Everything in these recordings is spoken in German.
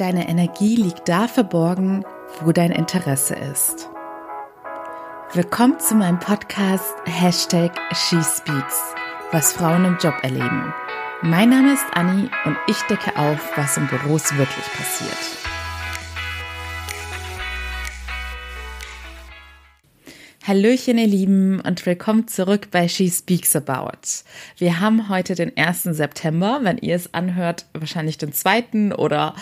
Deine Energie liegt da verborgen, wo dein Interesse ist. Willkommen zu meinem Podcast Hashtag SheSpeaks, was Frauen im Job erleben. Mein Name ist Anni und ich decke auf, was in Büros wirklich passiert. Hallöchen, ihr Lieben, und willkommen zurück bei She Speaks About. Wir haben heute den 1. September, wenn ihr es anhört, wahrscheinlich den 2. oder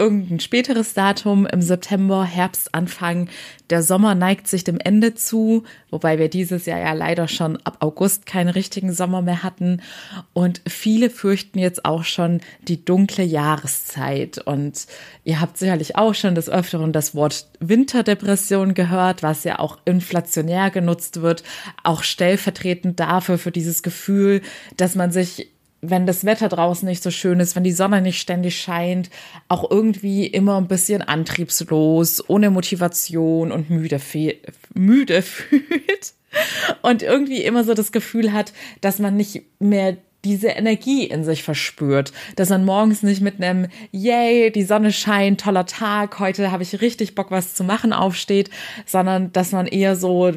irgendein späteres Datum im September, Herbst anfangen. Der Sommer neigt sich dem Ende zu, wobei wir dieses Jahr ja leider schon ab August keinen richtigen Sommer mehr hatten. Und viele fürchten jetzt auch schon die dunkle Jahreszeit. Und ihr habt sicherlich auch schon des Öfteren das Wort Winterdepression gehört, was ja auch inflationär genutzt wird, auch stellvertretend dafür, für dieses Gefühl, dass man sich wenn das Wetter draußen nicht so schön ist, wenn die Sonne nicht ständig scheint, auch irgendwie immer ein bisschen antriebslos, ohne Motivation und müde, müde fühlt und irgendwie immer so das Gefühl hat, dass man nicht mehr diese Energie in sich verspürt, dass man morgens nicht mit einem Yay, die Sonne scheint, toller Tag, heute habe ich richtig Bock was zu machen aufsteht, sondern dass man eher so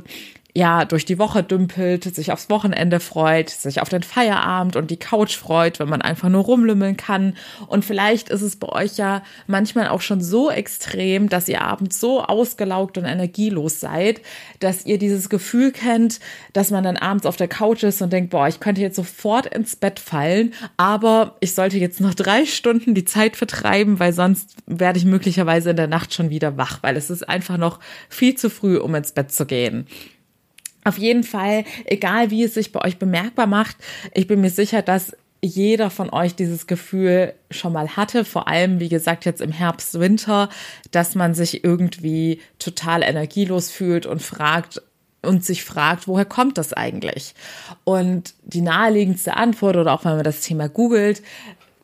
ja, durch die Woche dümpelt, sich aufs Wochenende freut, sich auf den Feierabend und die Couch freut, wenn man einfach nur rumlümmeln kann. Und vielleicht ist es bei euch ja manchmal auch schon so extrem, dass ihr abends so ausgelaugt und energielos seid, dass ihr dieses Gefühl kennt, dass man dann abends auf der Couch ist und denkt, boah, ich könnte jetzt sofort ins Bett fallen, aber ich sollte jetzt noch drei Stunden die Zeit vertreiben, weil sonst werde ich möglicherweise in der Nacht schon wieder wach, weil es ist einfach noch viel zu früh, um ins Bett zu gehen. Auf jeden Fall, egal wie es sich bei euch bemerkbar macht, ich bin mir sicher, dass jeder von euch dieses Gefühl schon mal hatte, vor allem, wie gesagt, jetzt im Herbst, Winter, dass man sich irgendwie total energielos fühlt und fragt, und sich fragt, woher kommt das eigentlich? Und die naheliegendste Antwort oder auch wenn man das Thema googelt,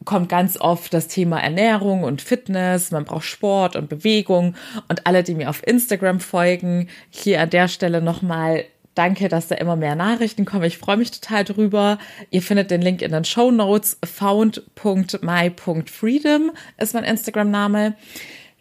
kommt ganz oft das Thema Ernährung und Fitness, man braucht Sport und Bewegung und alle, die mir auf Instagram folgen, hier an der Stelle nochmal Danke, dass da immer mehr Nachrichten kommen. Ich freue mich total drüber. Ihr findet den Link in den Show Notes. found.my.freedom ist mein Instagram-Name.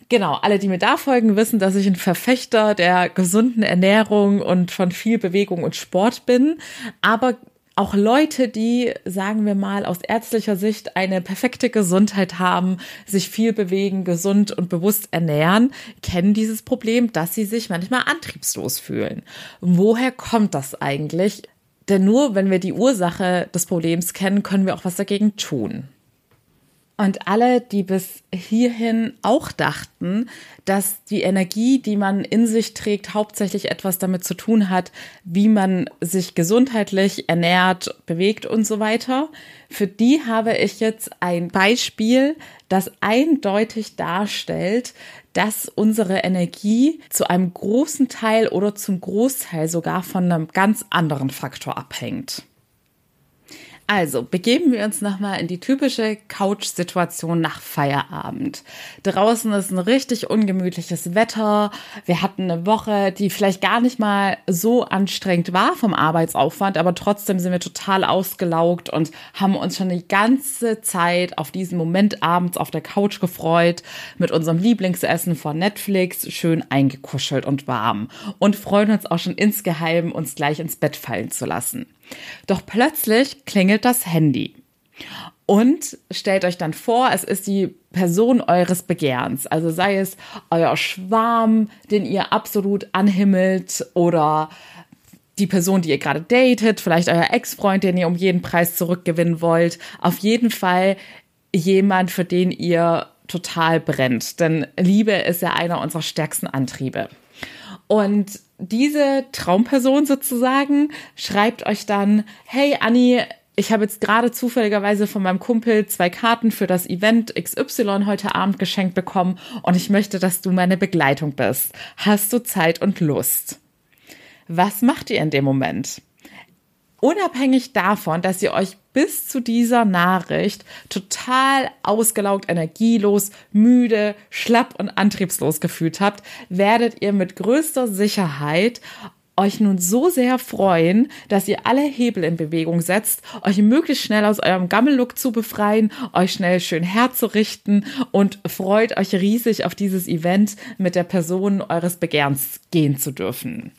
Genau, alle, die mir da folgen, wissen, dass ich ein Verfechter der gesunden Ernährung und von viel Bewegung und Sport bin. Aber auch Leute, die, sagen wir mal, aus ärztlicher Sicht eine perfekte Gesundheit haben, sich viel bewegen, gesund und bewusst ernähren, kennen dieses Problem, dass sie sich manchmal antriebslos fühlen. Woher kommt das eigentlich? Denn nur wenn wir die Ursache des Problems kennen, können wir auch was dagegen tun. Und alle, die bis hierhin auch dachten, dass die Energie, die man in sich trägt, hauptsächlich etwas damit zu tun hat, wie man sich gesundheitlich ernährt, bewegt und so weiter, für die habe ich jetzt ein Beispiel, das eindeutig darstellt, dass unsere Energie zu einem großen Teil oder zum Großteil sogar von einem ganz anderen Faktor abhängt. Also begeben wir uns nochmal in die typische Couch-Situation nach Feierabend. Draußen ist ein richtig ungemütliches Wetter. Wir hatten eine Woche, die vielleicht gar nicht mal so anstrengend war vom Arbeitsaufwand, aber trotzdem sind wir total ausgelaugt und haben uns schon die ganze Zeit auf diesen Moment abends auf der Couch gefreut, mit unserem Lieblingsessen von Netflix, schön eingekuschelt und warm und freuen uns auch schon insgeheim, uns gleich ins Bett fallen zu lassen. Doch plötzlich klingelt das Handy. Und stellt euch dann vor, es ist die Person eures Begehrens. Also sei es euer Schwarm, den ihr absolut anhimmelt oder die Person, die ihr gerade datet, vielleicht euer Ex-Freund, den ihr um jeden Preis zurückgewinnen wollt. Auf jeden Fall jemand, für den ihr total brennt. Denn Liebe ist ja einer unserer stärksten Antriebe. Und diese Traumperson sozusagen schreibt euch dann, hey Anni, ich habe jetzt gerade zufälligerweise von meinem Kumpel zwei Karten für das Event XY heute Abend geschenkt bekommen und ich möchte, dass du meine Begleitung bist. Hast du Zeit und Lust? Was macht ihr in dem Moment? Unabhängig davon, dass ihr euch bis zu dieser Nachricht total ausgelaugt, energielos, müde, schlapp und antriebslos gefühlt habt, werdet ihr mit größter Sicherheit euch nun so sehr freuen, dass ihr alle Hebel in Bewegung setzt, euch möglichst schnell aus eurem Gammellook zu befreien, euch schnell schön herzurichten und freut euch riesig auf dieses Event mit der Person eures Begehrens gehen zu dürfen.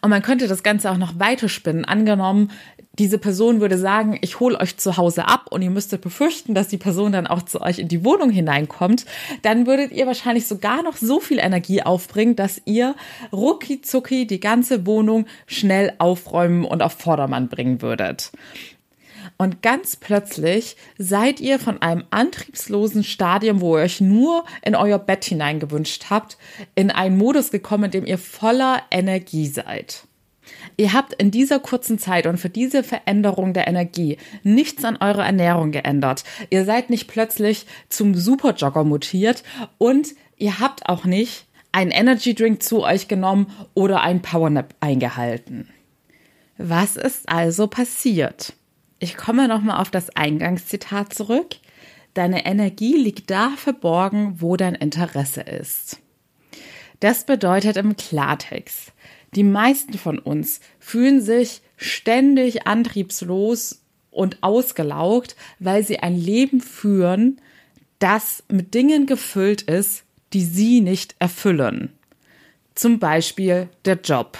Und man könnte das Ganze auch noch weiterspinnen. Angenommen, diese Person würde sagen, ich hole euch zu Hause ab und ihr müsstet befürchten, dass die Person dann auch zu euch in die Wohnung hineinkommt, dann würdet ihr wahrscheinlich sogar noch so viel Energie aufbringen, dass ihr rucki zucki die ganze Wohnung schnell aufräumen und auf Vordermann bringen würdet. Und ganz plötzlich seid ihr von einem antriebslosen Stadium, wo ihr euch nur in euer Bett hineingewünscht habt, in einen Modus gekommen, in dem ihr voller Energie seid. Ihr habt in dieser kurzen Zeit und für diese Veränderung der Energie nichts an eurer Ernährung geändert. Ihr seid nicht plötzlich zum Superjogger mutiert und ihr habt auch nicht einen Energy Drink zu euch genommen oder einen Powernap eingehalten. Was ist also passiert? Ich komme nochmal auf das Eingangszitat zurück. Deine Energie liegt da verborgen, wo dein Interesse ist. Das bedeutet im Klartext, die meisten von uns fühlen sich ständig antriebslos und ausgelaugt, weil sie ein Leben führen, das mit Dingen gefüllt ist, die sie nicht erfüllen. Zum Beispiel der Job.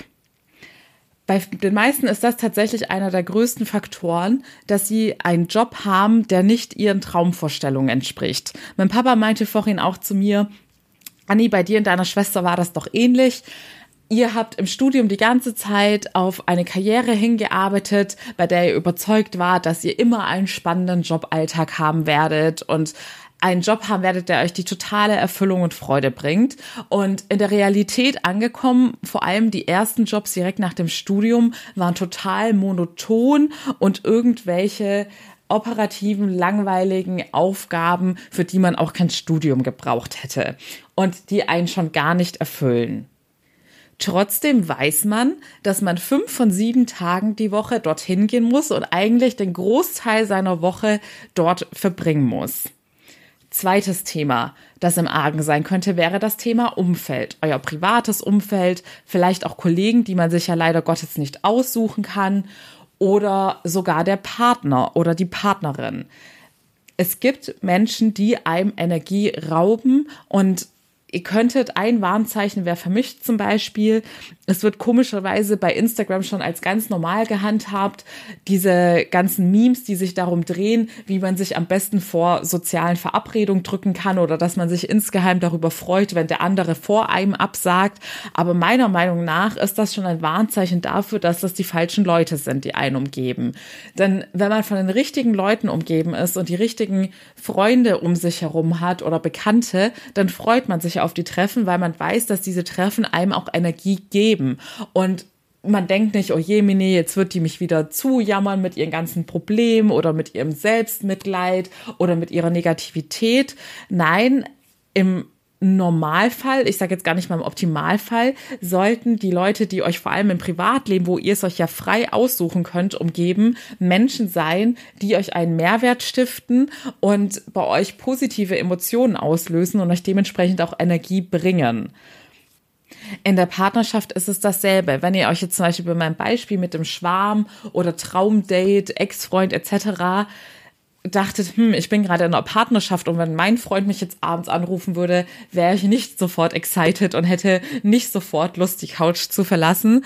Bei den meisten ist das tatsächlich einer der größten Faktoren, dass sie einen Job haben, der nicht ihren Traumvorstellungen entspricht. Mein Papa meinte vorhin auch zu mir, Anni, bei dir und deiner Schwester war das doch ähnlich. Ihr habt im Studium die ganze Zeit auf eine Karriere hingearbeitet, bei der ihr überzeugt wart, dass ihr immer einen spannenden Joballtag haben werdet und einen Job haben werdet, der euch die totale Erfüllung und Freude bringt. Und in der Realität angekommen, vor allem die ersten Jobs direkt nach dem Studium waren total monoton und irgendwelche operativen, langweiligen Aufgaben, für die man auch kein Studium gebraucht hätte und die einen schon gar nicht erfüllen. Trotzdem weiß man, dass man fünf von sieben Tagen die Woche dorthin gehen muss und eigentlich den Großteil seiner Woche dort verbringen muss. Zweites Thema, das im Argen sein könnte, wäre das Thema Umfeld. Euer privates Umfeld, vielleicht auch Kollegen, die man sich ja leider Gottes nicht aussuchen kann oder sogar der Partner oder die Partnerin. Es gibt Menschen, die einem Energie rauben und Ihr könntet ein Warnzeichen wäre vermischt zum Beispiel. Es wird komischerweise bei Instagram schon als ganz normal gehandhabt. Diese ganzen Memes, die sich darum drehen, wie man sich am besten vor sozialen Verabredungen drücken kann oder dass man sich insgeheim darüber freut, wenn der andere vor einem absagt. Aber meiner Meinung nach ist das schon ein Warnzeichen dafür, dass das die falschen Leute sind, die einen umgeben. Denn wenn man von den richtigen Leuten umgeben ist und die richtigen Freunde um sich herum hat oder Bekannte, dann freut man sich auf die Treffen, weil man weiß, dass diese Treffen einem auch Energie geben. Und man denkt nicht, oh je, Mine, jetzt wird die mich wieder zujammern mit ihren ganzen Problemen oder mit ihrem Selbstmitleid oder mit ihrer Negativität. Nein, im Normalfall, ich sage jetzt gar nicht mal im Optimalfall, sollten die Leute, die euch vor allem im Privatleben, wo ihr es euch ja frei aussuchen könnt, umgeben, Menschen sein, die euch einen Mehrwert stiften und bei euch positive Emotionen auslösen und euch dementsprechend auch Energie bringen. In der Partnerschaft ist es dasselbe. Wenn ihr euch jetzt zum Beispiel bei meinem Beispiel mit dem Schwarm oder Traumdate, Ex-Freund etc dachtet, hm, ich bin gerade in einer Partnerschaft und wenn mein Freund mich jetzt abends anrufen würde, wäre ich nicht sofort excited und hätte nicht sofort Lust, die Couch zu verlassen.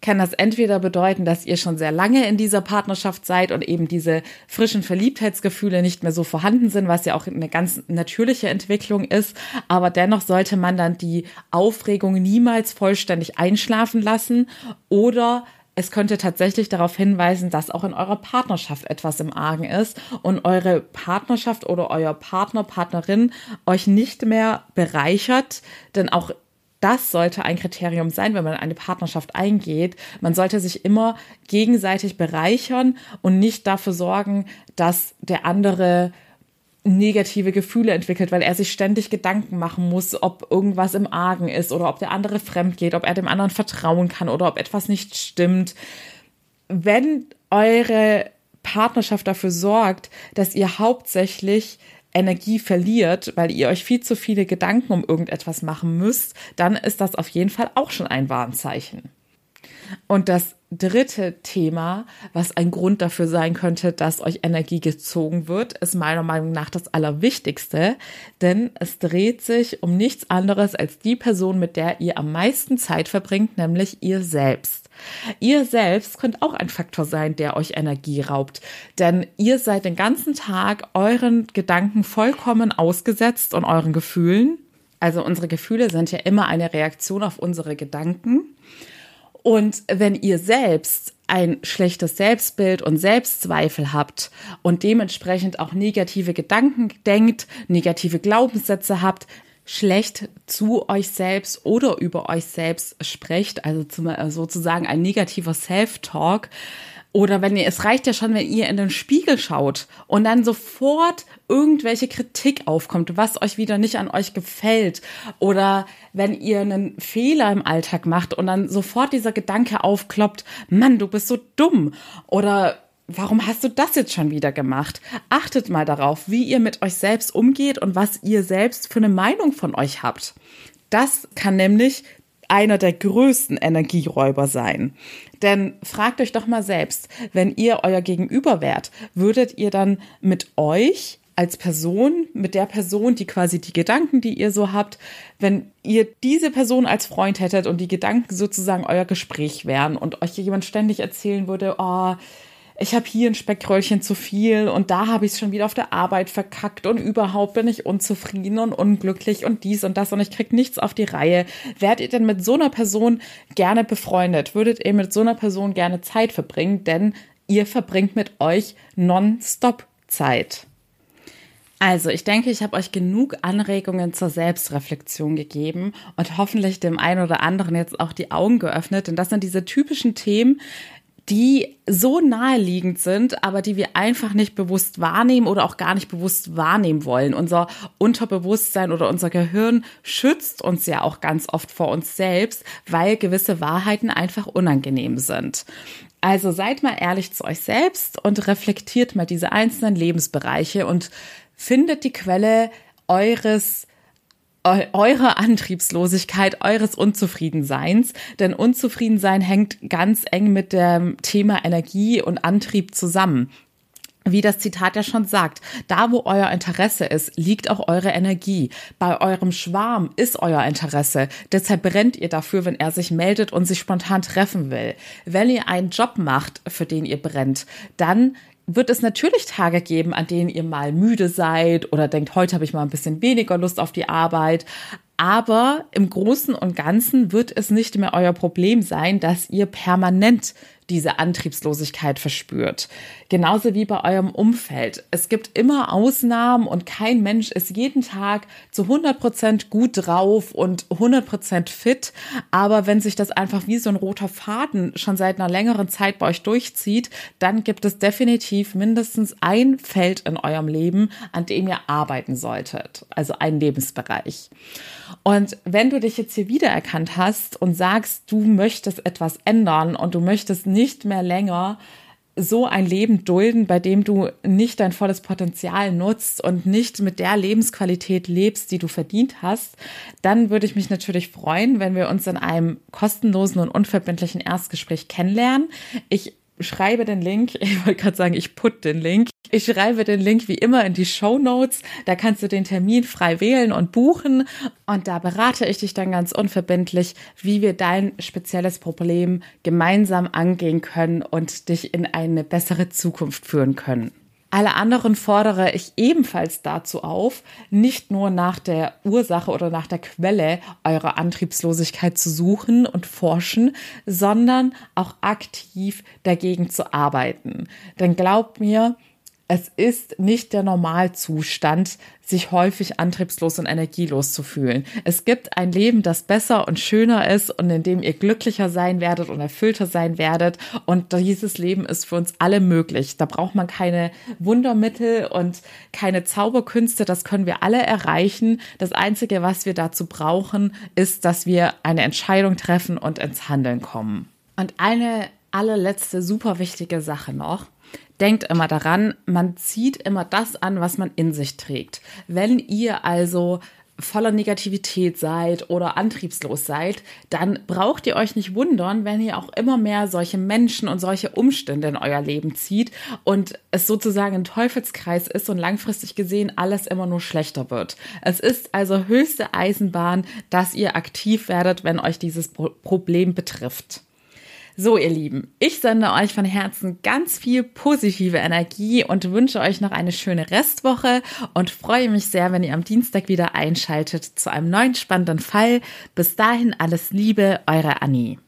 Kann das entweder bedeuten, dass ihr schon sehr lange in dieser Partnerschaft seid und eben diese frischen Verliebtheitsgefühle nicht mehr so vorhanden sind, was ja auch eine ganz natürliche Entwicklung ist. Aber dennoch sollte man dann die Aufregung niemals vollständig einschlafen lassen oder es könnte tatsächlich darauf hinweisen, dass auch in eurer Partnerschaft etwas im Argen ist und eure Partnerschaft oder euer Partner, Partnerin euch nicht mehr bereichert, denn auch das sollte ein Kriterium sein, wenn man eine Partnerschaft eingeht. Man sollte sich immer gegenseitig bereichern und nicht dafür sorgen, dass der andere negative Gefühle entwickelt, weil er sich ständig Gedanken machen muss, ob irgendwas im Argen ist oder ob der andere fremd geht, ob er dem anderen vertrauen kann oder ob etwas nicht stimmt. Wenn eure Partnerschaft dafür sorgt, dass ihr hauptsächlich Energie verliert, weil ihr euch viel zu viele Gedanken um irgendetwas machen müsst, dann ist das auf jeden Fall auch schon ein Warnzeichen. Und das dritte Thema, was ein Grund dafür sein könnte, dass euch Energie gezogen wird, ist meiner Meinung nach das Allerwichtigste, denn es dreht sich um nichts anderes als die Person, mit der ihr am meisten Zeit verbringt, nämlich ihr selbst. Ihr selbst könnt auch ein Faktor sein, der euch Energie raubt, denn ihr seid den ganzen Tag euren Gedanken vollkommen ausgesetzt und euren Gefühlen. Also unsere Gefühle sind ja immer eine Reaktion auf unsere Gedanken. Und wenn ihr selbst ein schlechtes Selbstbild und Selbstzweifel habt und dementsprechend auch negative Gedanken denkt, negative Glaubenssätze habt, schlecht zu euch selbst oder über euch selbst sprecht, also sozusagen ein negativer Self-Talk, oder wenn ihr, es reicht ja schon, wenn ihr in den Spiegel schaut und dann sofort irgendwelche Kritik aufkommt, was euch wieder nicht an euch gefällt. Oder wenn ihr einen Fehler im Alltag macht und dann sofort dieser Gedanke aufkloppt, Mann, du bist so dumm. Oder warum hast du das jetzt schon wieder gemacht? Achtet mal darauf, wie ihr mit euch selbst umgeht und was ihr selbst für eine Meinung von euch habt. Das kann nämlich einer der größten Energieräuber sein. Denn fragt euch doch mal selbst, wenn ihr euer Gegenüber wärt, würdet ihr dann mit euch als Person, mit der Person, die quasi die Gedanken, die ihr so habt, wenn ihr diese Person als Freund hättet und die Gedanken sozusagen euer Gespräch wären und euch jemand ständig erzählen würde, oh, ich habe hier ein Speckröllchen zu viel und da habe ich es schon wieder auf der Arbeit verkackt und überhaupt bin ich unzufrieden und unglücklich und dies und das und ich krieg nichts auf die Reihe. Wärt ihr denn mit so einer Person gerne befreundet? Würdet ihr mit so einer Person gerne Zeit verbringen? Denn ihr verbringt mit euch nonstop Zeit. Also, ich denke, ich habe euch genug Anregungen zur Selbstreflexion gegeben und hoffentlich dem einen oder anderen jetzt auch die Augen geöffnet, denn das sind diese typischen Themen, die so naheliegend sind, aber die wir einfach nicht bewusst wahrnehmen oder auch gar nicht bewusst wahrnehmen wollen. Unser Unterbewusstsein oder unser Gehirn schützt uns ja auch ganz oft vor uns selbst, weil gewisse Wahrheiten einfach unangenehm sind. Also seid mal ehrlich zu euch selbst und reflektiert mal diese einzelnen Lebensbereiche und findet die Quelle eures eure Antriebslosigkeit, eures Unzufriedenseins. Denn Unzufriedensein hängt ganz eng mit dem Thema Energie und Antrieb zusammen. Wie das Zitat ja schon sagt, da wo euer Interesse ist, liegt auch eure Energie. Bei eurem Schwarm ist euer Interesse. Deshalb brennt ihr dafür, wenn er sich meldet und sich spontan treffen will. Wenn ihr einen Job macht, für den ihr brennt, dann wird es natürlich Tage geben, an denen ihr mal müde seid oder denkt, heute habe ich mal ein bisschen weniger Lust auf die Arbeit. Aber im Großen und Ganzen wird es nicht mehr euer Problem sein, dass ihr permanent diese Antriebslosigkeit verspürt. Genauso wie bei eurem Umfeld. Es gibt immer Ausnahmen und kein Mensch ist jeden Tag zu 100 Prozent gut drauf und 100 Prozent fit. Aber wenn sich das einfach wie so ein roter Faden schon seit einer längeren Zeit bei euch durchzieht, dann gibt es definitiv mindestens ein Feld in eurem Leben, an dem ihr arbeiten solltet. Also ein Lebensbereich. Und wenn du dich jetzt hier wiedererkannt hast und sagst, du möchtest etwas ändern und du möchtest nicht mehr länger so ein Leben dulden, bei dem du nicht dein volles Potenzial nutzt und nicht mit der Lebensqualität lebst, die du verdient hast, dann würde ich mich natürlich freuen, wenn wir uns in einem kostenlosen und unverbindlichen Erstgespräch kennenlernen. Ich schreibe den Link, ich wollte gerade sagen, ich put den Link. Ich schreibe den Link wie immer in die Show Notes. Da kannst du den Termin frei wählen und buchen. Und da berate ich dich dann ganz unverbindlich, wie wir dein spezielles Problem gemeinsam angehen können und dich in eine bessere Zukunft führen können. Alle anderen fordere ich ebenfalls dazu auf, nicht nur nach der Ursache oder nach der Quelle eurer Antriebslosigkeit zu suchen und forschen, sondern auch aktiv dagegen zu arbeiten. Denn glaubt mir, es ist nicht der Normalzustand, sich häufig antriebslos und energielos zu fühlen. Es gibt ein Leben, das besser und schöner ist und in dem ihr glücklicher sein werdet und erfüllter sein werdet. Und dieses Leben ist für uns alle möglich. Da braucht man keine Wundermittel und keine Zauberkünste. Das können wir alle erreichen. Das Einzige, was wir dazu brauchen, ist, dass wir eine Entscheidung treffen und ins Handeln kommen. Und eine allerletzte super wichtige Sache noch denkt immer daran, man zieht immer das an, was man in sich trägt. Wenn ihr also voller Negativität seid oder antriebslos seid, dann braucht ihr euch nicht wundern, wenn ihr auch immer mehr solche Menschen und solche Umstände in euer Leben zieht und es sozusagen ein Teufelskreis ist und langfristig gesehen alles immer nur schlechter wird. Es ist also höchste Eisenbahn, dass ihr aktiv werdet, wenn euch dieses Problem betrifft. So, ihr Lieben, ich sende euch von Herzen ganz viel positive Energie und wünsche euch noch eine schöne Restwoche und freue mich sehr, wenn ihr am Dienstag wieder einschaltet zu einem neuen spannenden Fall. Bis dahin alles Liebe, eure Annie.